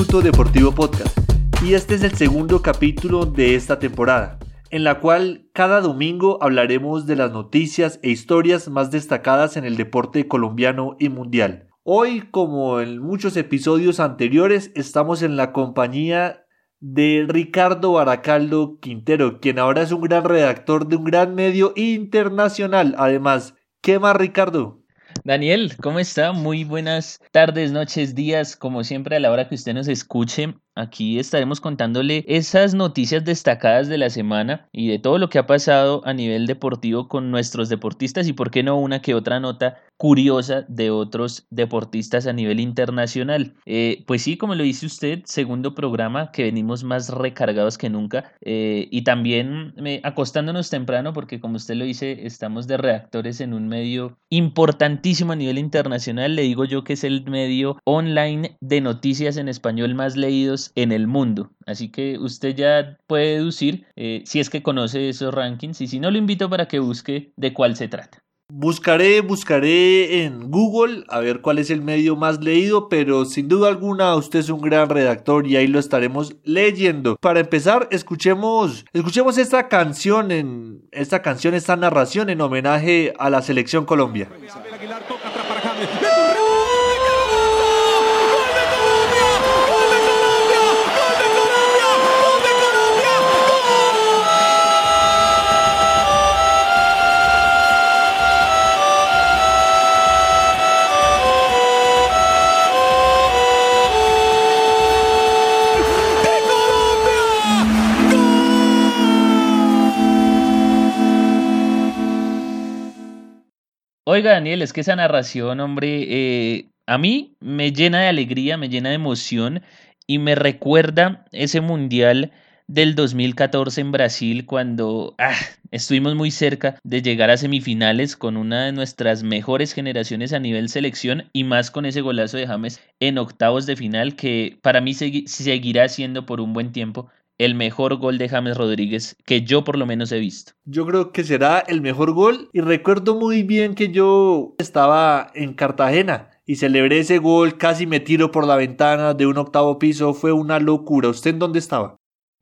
Deportivo Podcast y este es el segundo capítulo de esta temporada, en la cual cada domingo hablaremos de las noticias e historias más destacadas en el deporte colombiano y mundial. Hoy, como en muchos episodios anteriores, estamos en la compañía de Ricardo Baracaldo Quintero, quien ahora es un gran redactor de un gran medio internacional. Además, ¿qué más, Ricardo? Daniel, ¿cómo está? Muy buenas tardes, noches, días, como siempre a la hora que usted nos escuche. Aquí estaremos contándole esas noticias destacadas de la semana y de todo lo que ha pasado a nivel deportivo con nuestros deportistas y por qué no una que otra nota curiosa de otros deportistas a nivel internacional. Eh, pues sí, como lo dice usted, segundo programa que venimos más recargados que nunca eh, y también eh, acostándonos temprano porque como usted lo dice, estamos de reactores en un medio importantísimo a nivel internacional. Le digo yo que es el medio online de noticias en español más en el mundo. Así que usted ya puede deducir eh, si es que conoce esos rankings y si no lo invito para que busque de cuál se trata. Buscaré, buscaré en Google a ver cuál es el medio más leído, pero sin duda alguna usted es un gran redactor y ahí lo estaremos leyendo. Para empezar, escuchemos, escuchemos esta canción en esta canción, esta narración en homenaje a la selección Colombia. Oiga, Daniel, es que esa narración, hombre, eh, a mí me llena de alegría, me llena de emoción y me recuerda ese mundial del 2014 en Brasil cuando ah, estuvimos muy cerca de llegar a semifinales con una de nuestras mejores generaciones a nivel selección y más con ese golazo de James en octavos de final que para mí seguirá siendo por un buen tiempo el mejor gol de James Rodríguez que yo por lo menos he visto. Yo creo que será el mejor gol y recuerdo muy bien que yo estaba en Cartagena y celebré ese gol, casi me tiro por la ventana de un octavo piso, fue una locura. ¿Usted en dónde estaba?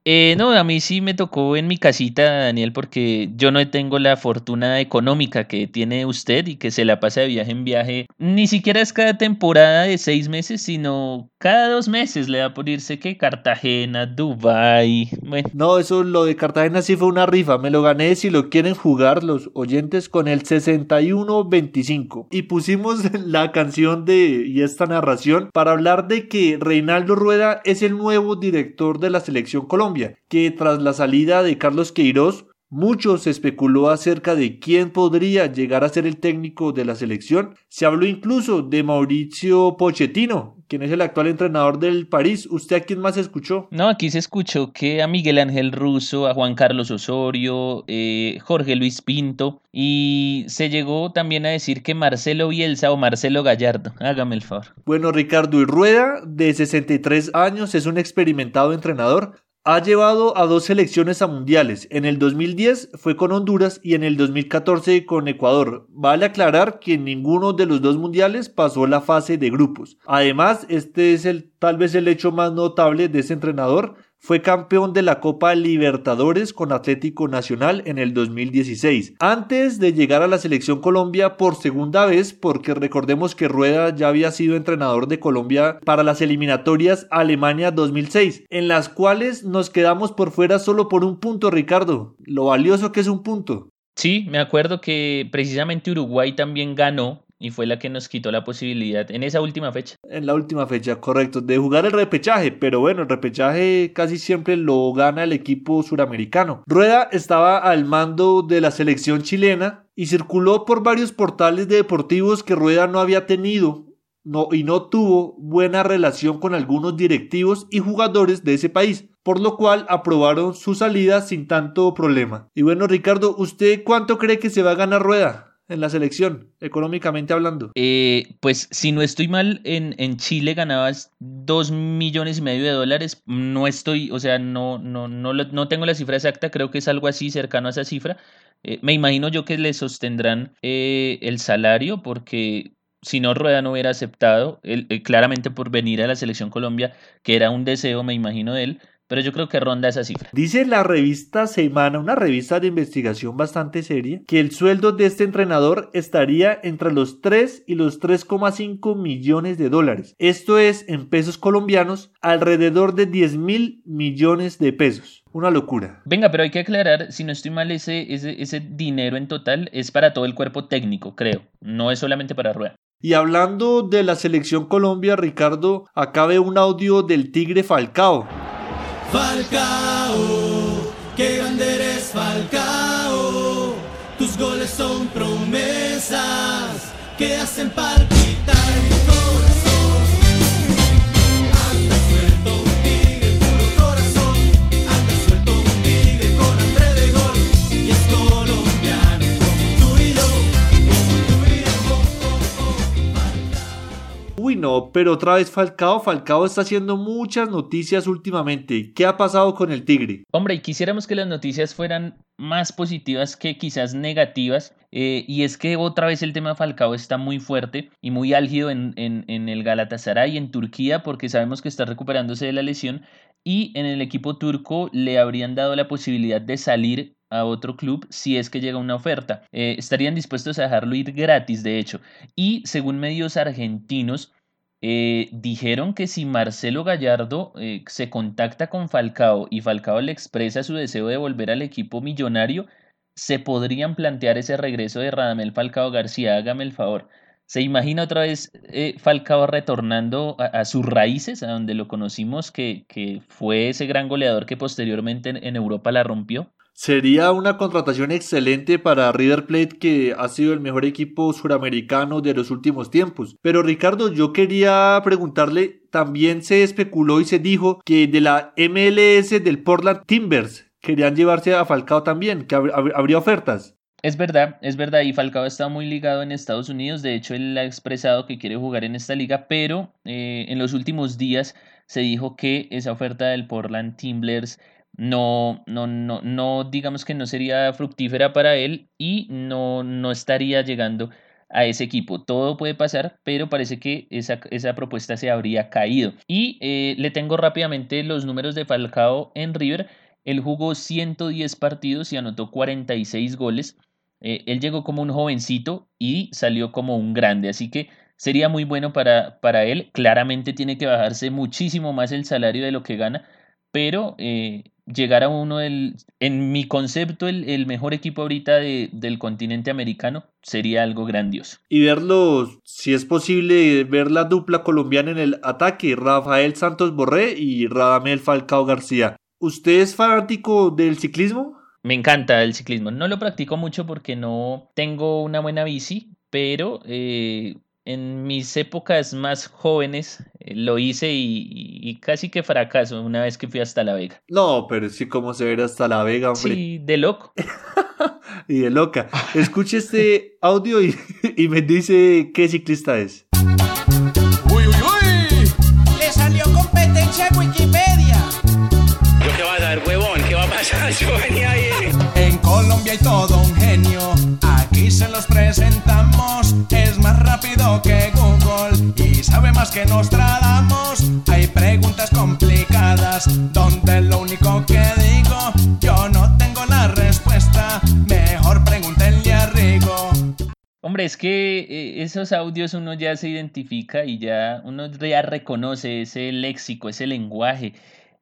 Eh, no, a mí sí me tocó en mi casita, Daniel, porque yo no tengo la fortuna económica que tiene usted y que se la pasa de viaje en viaje. Ni siquiera es cada temporada de seis meses, sino cada dos meses le da por irse que Cartagena, Dubai. Bueno. No, eso lo de Cartagena sí fue una rifa. Me lo gané si lo quieren jugar los oyentes con el 61-25. Y pusimos la canción de y esta narración para hablar de que Reinaldo Rueda es el nuevo director de la selección Colombia que tras la salida de Carlos Queiroz, mucho se especuló acerca de quién podría llegar a ser el técnico de la selección. Se habló incluso de Mauricio Pochettino, quien es el actual entrenador del París. ¿Usted a quién más escuchó? No, aquí se escuchó que a Miguel Ángel Russo, a Juan Carlos Osorio, eh, Jorge Luis Pinto y se llegó también a decir que Marcelo Bielsa o Marcelo Gallardo. Hágame el favor. Bueno, Ricardo y Rueda, de 63 años, es un experimentado entrenador ha llevado a dos selecciones a mundiales. En el 2010 fue con Honduras y en el 2014 con Ecuador. Vale aclarar que ninguno de los dos mundiales pasó la fase de grupos. Además, este es el tal vez el hecho más notable de ese entrenador fue campeón de la Copa Libertadores con Atlético Nacional en el 2016, antes de llegar a la selección Colombia por segunda vez, porque recordemos que Rueda ya había sido entrenador de Colombia para las eliminatorias Alemania 2006, en las cuales nos quedamos por fuera solo por un punto, Ricardo. Lo valioso que es un punto. Sí, me acuerdo que precisamente Uruguay también ganó y fue la que nos quitó la posibilidad en esa última fecha. En la última fecha, correcto, de jugar el repechaje, pero bueno, el repechaje casi siempre lo gana el equipo suramericano. Rueda estaba al mando de la selección chilena y circuló por varios portales de deportivos que Rueda no había tenido no, y no tuvo buena relación con algunos directivos y jugadores de ese país, por lo cual aprobaron su salida sin tanto problema. Y bueno, Ricardo, ¿usted cuánto cree que se va a ganar Rueda? En la selección, económicamente hablando? Eh, pues si no estoy mal, en, en, Chile ganabas dos millones y medio de dólares. No estoy, o sea, no, no, no, no tengo la cifra exacta, creo que es algo así cercano a esa cifra. Eh, me imagino yo que le sostendrán eh, el salario porque si no Rueda no hubiera aceptado, él, claramente por venir a la selección Colombia, que era un deseo, me imagino, de él, pero yo creo que ronda esa cifra. Dice la revista Semana, una revista de investigación bastante seria, que el sueldo de este entrenador estaría entre los 3 y los 3,5 millones de dólares. Esto es, en pesos colombianos, alrededor de 10 mil millones de pesos. Una locura. Venga, pero hay que aclarar, si no estoy mal, ese, ese, ese dinero en total es para todo el cuerpo técnico, creo. No es solamente para Rueda. Y hablando de la selección Colombia, Ricardo, acabe un audio del Tigre Falcao. Falcao, qué grande eres Falcao. Tus goles son promesas que hacen palpitar no, pero otra vez Falcao. Falcao está haciendo muchas noticias últimamente. ¿Qué ha pasado con el Tigre? Hombre, y quisiéramos que las noticias fueran más positivas que quizás negativas. eh, y es que otra vez el tema Falcao está muy fuerte y muy álgido en, el Galatasaray, en Turquía, porque sabemos que está recuperándose de la lesión. Y en el equipo turco le habrían dado la posibilidad de salir a otro club si es que llega una oferta. Eh, estarían dispuestos a dejarlo ir gratis, de hecho. Y según medios argentinos, eh, dijeron que si Marcelo Gallardo eh, se contacta con Falcao y Falcao le expresa su deseo de volver al equipo millonario, se podrían plantear ese regreso de Radamel Falcao García. Hágame el favor. ¿Se imagina otra vez eh, Falcao retornando a, sus raíces, a donde lo conocimos, que, que fue ese gran goleador que posteriormente en, en Europa la rompió? Sería una contratación excelente para River Plate que ha sido el mejor equipo suramericano de los últimos tiempos. Pero Ricardo, yo quería preguntarle, también se especuló y se dijo que de la MLS del Portland Timbers querían llevarse a Falcao también, que hab habría ofertas. Es verdad, es verdad, y Falcao está muy ligado en Estados Unidos, de hecho él ha expresado que quiere jugar en esta liga, pero eh, en los últimos días se dijo que esa oferta del Portland Timbers no, no, no, no, digamos que no sería fructífera para él y no, no estaría llegando a ese equipo. Todo puede pasar, pero parece que esa, esa propuesta se habría caído. Y eh, le tengo rápidamente los números de Falcao en River. Él jugó 110 partidos y anotó 46 goles. Eh, él llegó como un jovencito y salió como un grande, así que sería muy bueno para, para él. Claramente tiene que bajarse muchísimo más el salario de lo que gana, pero eh, llegar a uno del, en mi concepto, el, el mejor equipo ahorita de, del continente americano sería algo grandioso. Y verlo, si es posible, ver la dupla colombiana en el ataque, Rafael Santos Borré y Radamel Falcao García. ¿Usted es fanático del ciclismo? Me encanta el ciclismo. No lo practico mucho porque no tengo una buena bici, pero eh, en mis épocas más jóvenes eh, lo hice y, y, casi que fracaso una vez que fui hasta La Vega. No, pero sí como se ve hasta La Vega, hombre. Sí, de loco. y de loca. Escuche este audio y, y me dice qué ciclista es. Uy, uy, uy. Le salió competencia en Wikipedia. ¿Yo qué vas a ver, huevón? ¿Qué va a pasar? Yo venía ahí. En Colombia hay todo se los presentamos. Es más rápido que Google y sabe más que Nostradamus. Hay preguntas complicadas donde lo único que digo yo no tengo la respuesta. Mejor pregúntenle a Rigo. Hombre, es que eh, esos audios uno ya se identifica y ya uno ya reconoce ese léxico, ese lenguaje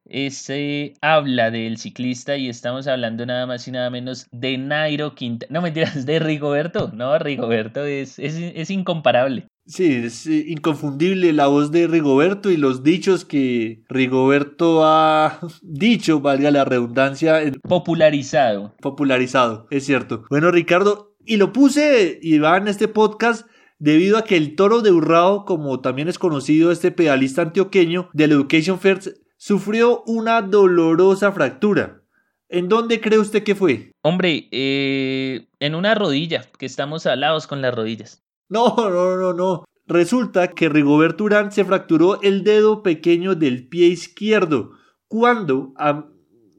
ese habla del ciclista y estamos hablando nada más y nada menos de Nairo Quintana. No mentiras, de Rigoberto. No, Rigoberto es, es, es incomparable. Sí, es inconfundible la voz de Rigoberto y los dichos que Rigoberto ha dicho, valga la redundancia. Popularizado. Popularizado, es cierto. Bueno, Ricardo, y lo puse y va en este podcast debido a que el toro de Urrao, como también es conocido este pedalista antioqueño del Education First, sufrió una dolorosa fractura. ¿En dónde cree usted que fue? Hombre, eh, en una rodilla, que estamos alados con las rodillas. No, no, no, no. Resulta que Rigoberto Urán se fracturó el dedo pequeño del pie izquierdo. Cuando... A...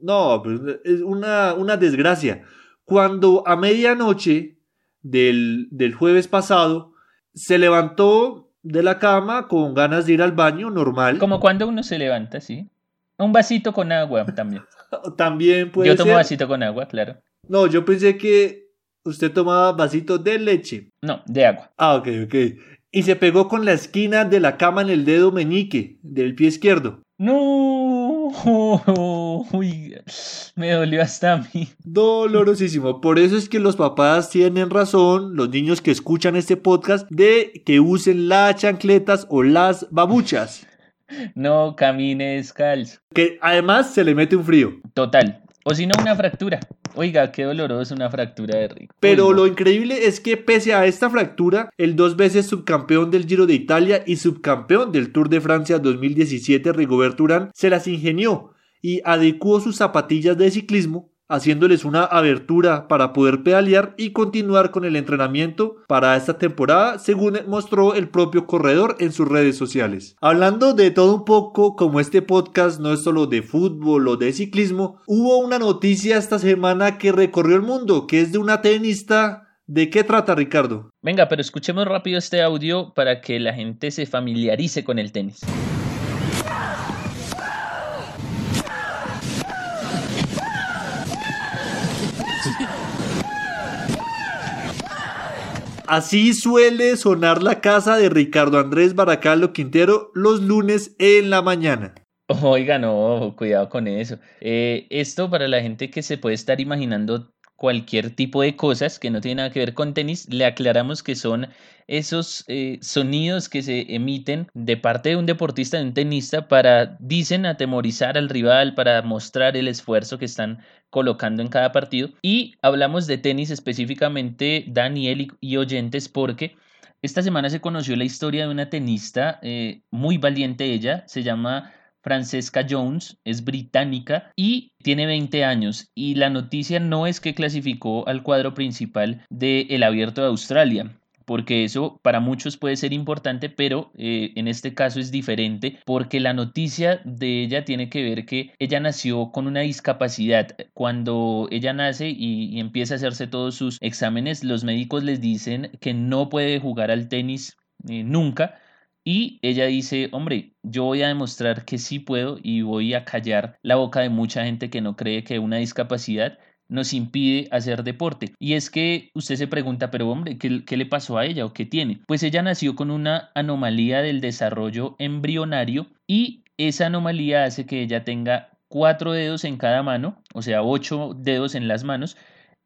No, es una, una desgracia. Cuando a medianoche del, del jueves pasado se levantó de la cama con ganas de ir al baño, normal. Como cuando uno se levanta, sí. Un vasito con agua también. También puede Yo tomo ser. vasito con agua, claro. No, yo pensé que usted tomaba vasito de leche. No, de agua. Ah, ok, ok. Y se pegó con la esquina de la cama en el dedo meñique del pie izquierdo. No, uy, me dolió hasta a mí. Dolorosísimo. Por eso es que los papás tienen razón, los niños que escuchan este podcast, de que usen las chancletas o las babuchas. No camine descalzo. Que además se le mete un frío. Total. O si no, una fractura. Oiga, qué doloroso una fractura de rico. Pero Uy, no. lo increíble es que pese a esta fractura, el dos veces subcampeón del Giro de Italia y subcampeón del Tour de Francia 2017, Rigoberto Urán, se las ingenió y adecuó sus zapatillas de ciclismo, haciéndoles una abertura para poder pedalear y continuar con el entrenamiento para esta temporada, según mostró el propio corredor en sus redes sociales. Hablando de todo un poco, como este podcast no es solo de fútbol o de ciclismo, hubo una noticia esta semana que recorrió el mundo, que es de una tenista. ¿De qué trata, Ricardo? Venga, pero escuchemos rápido este audio para que la gente se familiarice con el tenis. Así suele sonar la casa de Ricardo Andrés Baracaldo Quintero los lunes en la mañana. Oiga, no, cuidado con eso. Eh, esto para la gente que se puede estar imaginando cualquier tipo de cosas que no tiene nada que ver con tenis, le aclaramos que son esos eh, sonidos que se emiten de parte de un deportista, de un tenista, para, dicen, atemorizar al rival, para mostrar el esfuerzo que están colocando en cada partido. Y hablamos de tenis específicamente, Daniel y, y oyentes, porque esta semana se conoció la historia de una tenista eh, muy valiente ella, se llama Francesca Jones, es británica y tiene 20 años y la noticia no es que clasificó al cuadro principal del Abierto de Australia, porque eso para muchos puede ser importante, pero eh, en este caso es diferente porque la noticia de ella tiene que ver que ella nació con una discapacidad. Cuando ella nace y, y empieza a hacerse todos sus exámenes, los médicos les dicen que no puede jugar al tenis eh, nunca. Y ella dice, hombre, yo voy a demostrar que sí puedo y voy a callar la boca de mucha gente que no cree que una discapacidad nos impide hacer deporte. Y es que usted se pregunta, pero hombre, ¿qué, ¿qué, le pasó a ella o qué tiene? Pues ella nació con una anomalía del desarrollo embrionario y esa anomalía hace que ella tenga cuatro dedos en cada mano, o sea, ocho dedos en las manos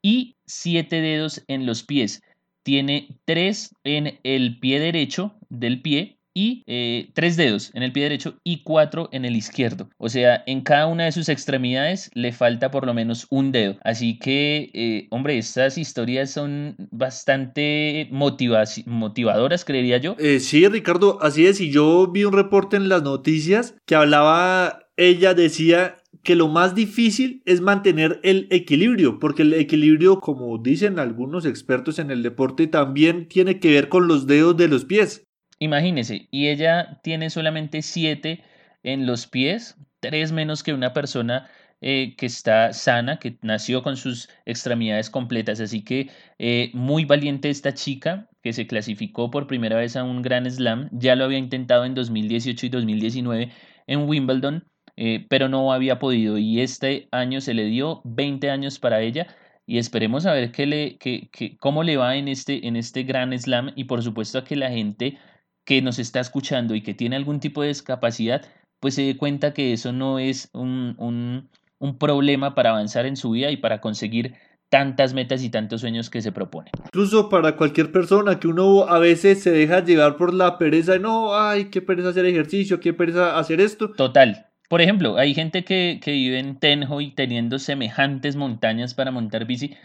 y siete dedos en los pies. Tiene tres en el pie derecho del pie y eh, tres dedos en el pie derecho y cuatro en el izquierdo. O sea, en cada una de sus extremidades le falta por lo menos un dedo. Así que, eh, hombre, estas historias son bastante motiva motivadoras, creería yo. Eh, sí, Ricardo, así es. Y yo vi un reporte en las noticias que hablaba, ella decía que lo más difícil es mantener el equilibrio, porque el equilibrio, como dicen algunos expertos en el deporte, también tiene que ver con los dedos de los pies. Imagínese, y ella tiene solamente siete en los pies, tres menos que una persona eh, que está sana, que nació con sus extremidades completas. Así que eh, muy valiente esta chica que se clasificó por primera vez a un Gran Slam. Ya lo había intentado en 2018 y 2019 en Wimbledon, eh, pero no había podido. Y este año se le dio 20 años para ella y esperemos a ver qué le, qué, qué, cómo le va en este, en este Gran Slam y por supuesto a que la gente que nos está escuchando y que tiene algún tipo de discapacidad, pues se dé cuenta que eso no es un, un, un, problema para avanzar en su vida y para conseguir tantas metas y tantos sueños que se propone. Incluso para cualquier persona que uno a veces se deja llevar por la pereza, no, ay, qué pereza hacer ejercicio, qué pereza hacer esto. Total, por ejemplo, hay gente que, que, vive en Tenjo y teniendo semejantes montañas para montar bici.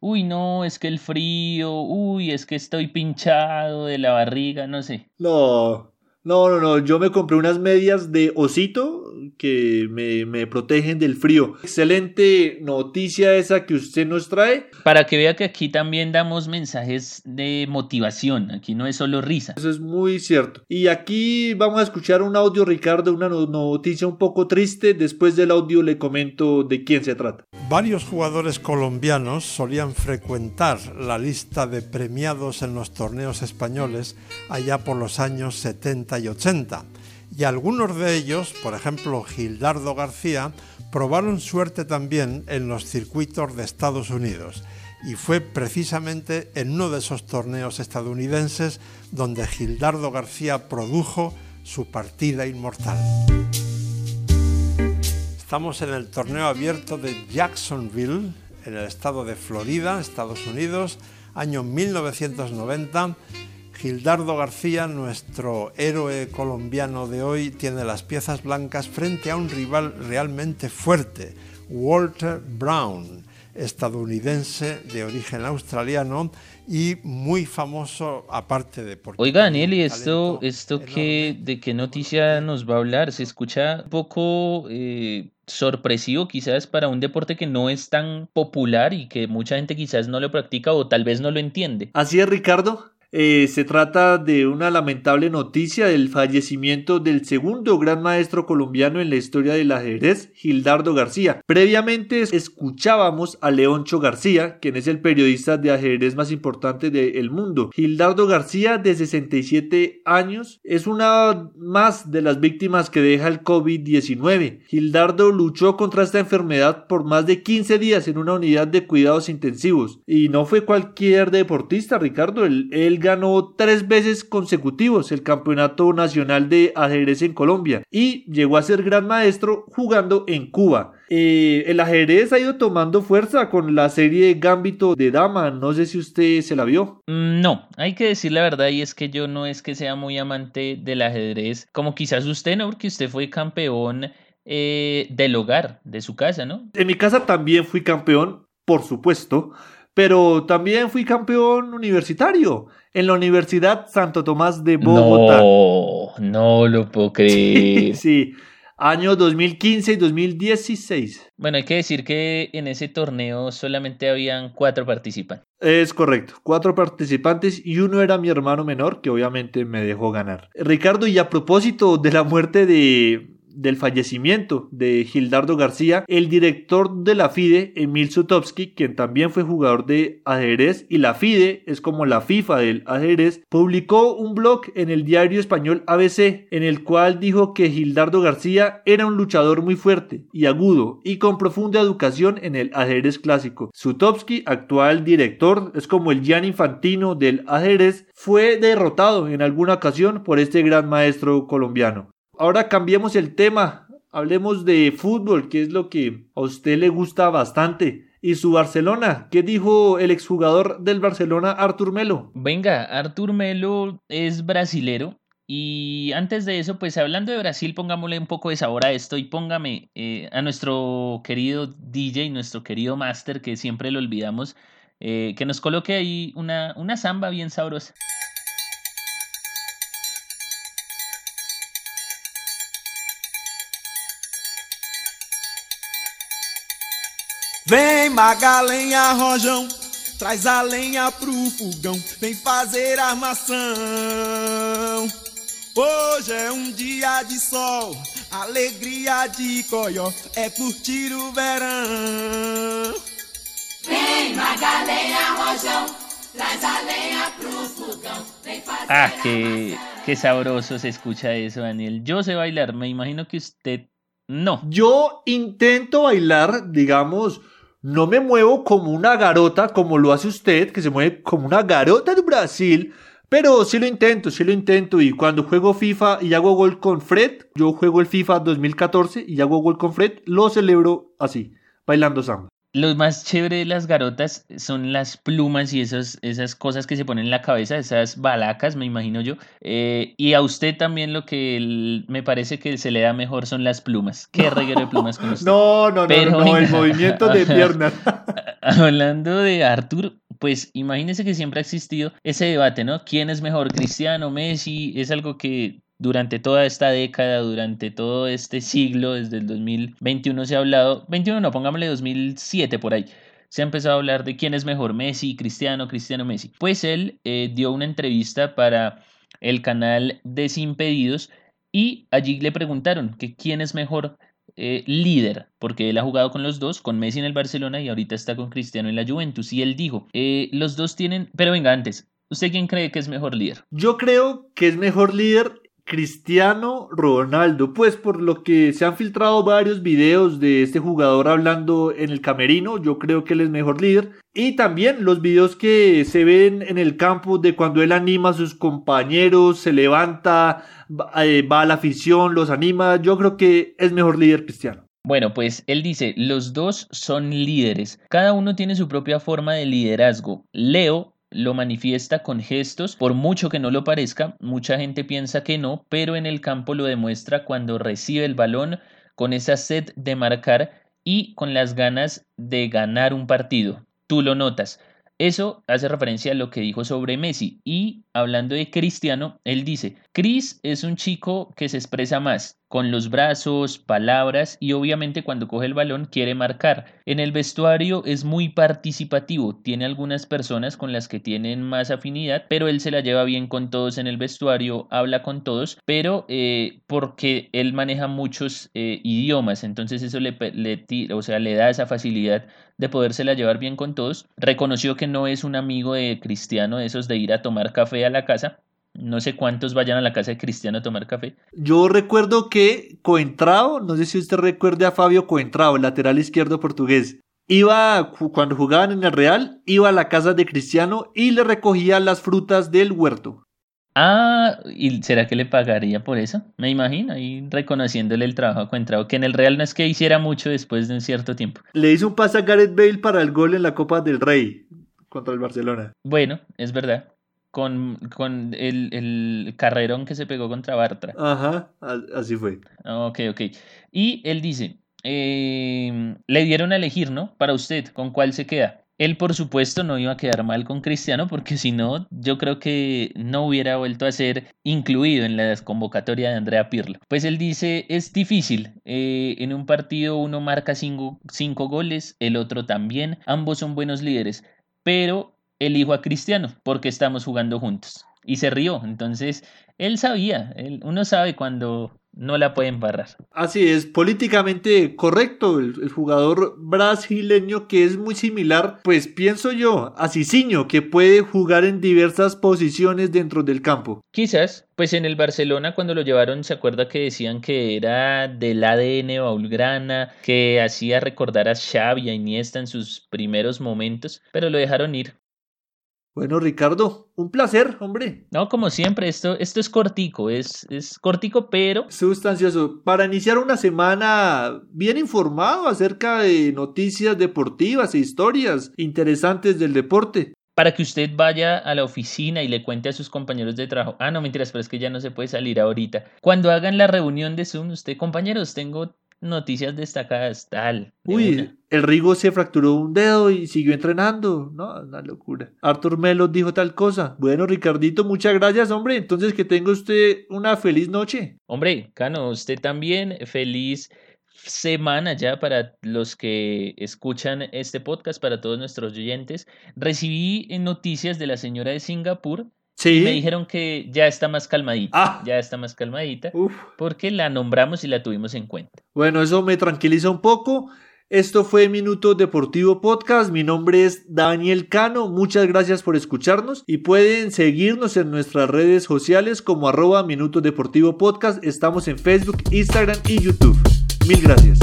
Uy, no, es que el frío, uy, es que estoy pinchado de la barriga, no sé. No, no, no, no. Yo me compré unas medias de osito que me, me, protegen del frío. Excelente noticia esa que usted nos trae. Para que vea que aquí también damos mensajes de motivación. Aquí no es solo risa. Eso es muy cierto. Y aquí vamos a escuchar un audio, Ricardo, una noticia un poco triste. Después del audio le comento de quién se trata. Varios jugadores colombianos solían frecuentar la lista de premiados en los torneos españoles allá por los años 70 y 80. Y algunos de ellos, por ejemplo Gildardo García, probaron suerte también en los circuitos de Estados Unidos. Y fue precisamente en uno de esos torneos estadounidenses donde Gildardo García produjo su partida inmortal. Estamos en el torneo abierto de Jacksonville, en el estado de Florida, Estados Unidos, año 1990. Gildardo García, nuestro héroe colombiano de hoy, tiene las piezas blancas frente a un rival realmente fuerte, Walter Brown, estadounidense de origen australiano y muy famoso aparte de por Oiga Daniel, ¿y esto, esto qué, de qué noticia nos va a hablar? Se escucha un poco eh, sorpresivo quizás para un deporte que no es tan popular y que mucha gente quizás no lo practica o tal vez no lo entiende. Así es, Ricardo. Eh, se trata de una lamentable noticia del fallecimiento del segundo gran maestro colombiano en la historia del ajedrez, Gildardo García. Previamente escuchábamos a Leoncho García, quien es el periodista de ajedrez más importante del mundo. Gildardo García, de 67 años, es una más de las víctimas que deja el COVID-19. Gildardo luchó contra esta enfermedad por más de 15 días en una unidad de cuidados intensivos. Y no fue cualquier deportista, Ricardo. Él, ganó tres veces consecutivos el Campeonato Nacional de Ajedrez en Colombia y llegó a ser gran maestro jugando en Cuba. Eh, el ajedrez ha ido tomando fuerza con la serie Gambito de Dama. No sé si usted se la vio. Mm, no, hay que decir la verdad y es que yo no es que sea muy amante del ajedrez, como quizás usted, ¿no? Porque usted fue campeón eh, del hogar, de su casa, ¿no? En mi casa también fui campeón, por supuesto pero también fui campeón universitario en la Universidad Santo Tomás de Bogotá. No, no lo puedo creer. Sí, año 2015 y 2016. Bueno, hay que decir que en ese torneo solamente habían cuatro participantes. Es correcto, cuatro participantes y uno era mi hermano menor que obviamente me dejó ganar. Ricardo, y a propósito de la muerte de del fallecimiento de Gildardo García, el director de la FIDE, Emil Sutovsky, quien también fue jugador de ajedrez, y la FIDE es como la FIFA del ajedrez, publicó un blog en el diario español ABC, en el cual dijo que Gildardo García era un luchador muy fuerte y agudo y con profunda educación en el ajedrez clásico. Sutovsky, actual director, es como el Gian Infantino del ajedrez, fue derrotado en alguna ocasión por este gran maestro colombiano. Ahora cambiemos el tema, hablemos de fútbol, que es lo que a usted le gusta bastante. Y su Barcelona, ¿qué dijo el exjugador del Barcelona, Artur Melo? Venga, Artur Melo es brasilero. Y antes de eso, pues hablando de Brasil, pongámosle un poco de sabor a esto y póngame eh, a nuestro querido DJ, nuestro querido Master, que siempre lo olvidamos, eh, que nos coloque ahí una, una samba bien sabrosa. Vem Magalenha Rojão, traz a lenha pro fogão, vem fazer armação. Hoje é um dia de sol, alegria de coió, é curtir o verão. Vem Magalenha Rojão, traz a lenha pro fogão, vem fazer Ah, que, que sabroso se escucha eso, Daniel. Yo sé bailar, me imagino que usted no. Yo intento bailar, digamos, no me muevo como una garota, como lo hace usted, que se mueve como una garota de Brasil. Pero sí lo intento, sí lo intento. Y cuando juego FIFA y hago gol con Fred, yo juego el FIFA 2014 y hago gol con Fred, lo celebro así, bailando samba. Lo más chévere de las garotas son las plumas y esas, esas cosas que se ponen en la cabeza, esas balacas, me imagino yo. Eh, y a usted también lo que me parece que se le da mejor son las plumas. ¿Qué reguero de plumas con usted? No, no, no, no, el movimiento de piernas. Hablando de Arthur, pues imagínese que siempre ha existido ese debate, ¿no? ¿Quién es mejor, Cristiano, Messi? Es algo que durante toda esta década, durante todo este siglo, desde el 2021 se ha hablado, 21 no, pongámosle 2007 por ahí, se ha empezado a hablar de quién es mejor, Messi, Cristiano, Cristiano, Messi. Pues él eh, dio una entrevista para el canal Desimpedidos y allí le preguntaron que quién es mejor eh, líder, porque él ha jugado con los dos, con Messi en el Barcelona y ahorita está con Cristiano en la Juventus. Y él dijo, eh, los dos tienen, pero venga antes, ¿usted quién cree que es mejor líder? Yo creo que es mejor líder Cristiano Ronaldo, pues por lo que se han filtrado varios videos de este jugador hablando en el camerino, yo creo que él es mejor líder. Y también los videos que se ven en el campo de cuando él anima a sus compañeros, se levanta, va, eh, a la afición, los anima, yo creo que es mejor líder Cristiano. Bueno, pues él dice, los dos son líderes, cada uno tiene su propia forma de liderazgo. Leo lo manifiesta con gestos, por mucho que no lo parezca, mucha gente piensa que no, pero en el campo lo demuestra cuando recibe el balón con esa sed de marcar y con las ganas de ganar un partido. Tú lo notas. Eso hace referencia a lo que dijo sobre Messi. Y hablando de Cristiano, él dice, Chris es un chico que se expresa más, con los brazos, palabras y obviamente cuando coge el balón quiere marcar. En el vestuario es muy participativo, tiene algunas personas con las que tienen más afinidad, pero él se la lleva bien con todos en el vestuario, habla con todos, pero eh, porque él maneja muchos eh, idiomas, entonces eso le, le, o sea, le da esa facilidad de podérsela llevar bien con todos. Reconoció que no es un amigo de Cristiano, de esos de ir a tomar café a la casa, no sé cuántos vayan a la casa de Cristiano a tomar café. Yo recuerdo que Coentrao, no sé si usted recuerde a Fabio Coentrao, lateral izquierdo portugués, iba, cuando jugaban en el Real, iba a la casa de Cristiano y le recogía las frutas del huerto. Ah, ¿y será que le pagaría por eso? Me imagino, ahí reconociéndole el trabajo a Coentrao, que en el Real no es que hiciera mucho después de un cierto tiempo. Le hizo un pase a Gareth Bale para el gol en la Copa del Rey contra el Barcelona. Bueno, es verdad con, con el, el, carrerón que se pegó contra Bartra. Ajá, así fue. Ok, ok. Y él dice, eh, le dieron a elegir, ¿no? Para usted, ¿con cuál se queda? Él, por supuesto, no iba a quedar mal con Cristiano porque si no, yo creo que no hubiera vuelto a ser incluido en la convocatoria de Andrea Pirlo. Pues él dice, es difícil. Eh, en un partido uno marca cinco, cinco goles, el otro también. Ambos son buenos líderes. Pero elijo a Cristiano porque estamos jugando juntos. Y se rió. Entonces, él sabía, él, uno sabe cuando no la pueden barrar. Así es, políticamente correcto. El, el, jugador brasileño que es muy similar, pues pienso yo, a Cicinho, que puede jugar en diversas posiciones dentro del campo. Quizás, pues en el Barcelona cuando lo llevaron, se acuerda que decían que era del ADN Baulgrana, que hacía recordar a Xavi, a Iniesta en sus primeros momentos, pero lo dejaron ir. Bueno, Ricardo, un placer, hombre. No, como siempre, esto, esto es cortico, es, es cortico, pero... Sustancioso. Para iniciar una semana bien informado acerca de noticias deportivas e historias interesantes del deporte. Para que usted vaya a la oficina y le cuente a sus compañeros de trabajo. Ah, no, mentiras, pero es que ya no se puede salir ahorita. Cuando hagan la reunión de Zoom, usted, compañeros, tengo noticias destacadas, tal. De Uy, una. el Rigo se fracturó un dedo y siguió entrenando. No, una locura. Arthur Melo dijo tal cosa. Bueno, Ricardito, muchas gracias, hombre. Entonces, que tenga usted una feliz noche. Hombre, Cano, usted también, feliz semana ya para los que escuchan este podcast, para todos nuestros oyentes. Recibí noticias de la señora de Singapur Sí. me dijeron que ya está más calmadita. Ah. Ya está más calmadita. Uf. Porque la nombramos y la tuvimos en cuenta. Bueno, eso me tranquiliza un poco. Esto fue Minuto Deportivo Podcast. Mi nombre es Daniel Cano. Muchas gracias por escucharnos y pueden seguirnos en nuestras redes sociales como arroba Minuto Deportivo Podcast. Estamos en Facebook, Instagram y YouTube. Mil gracias.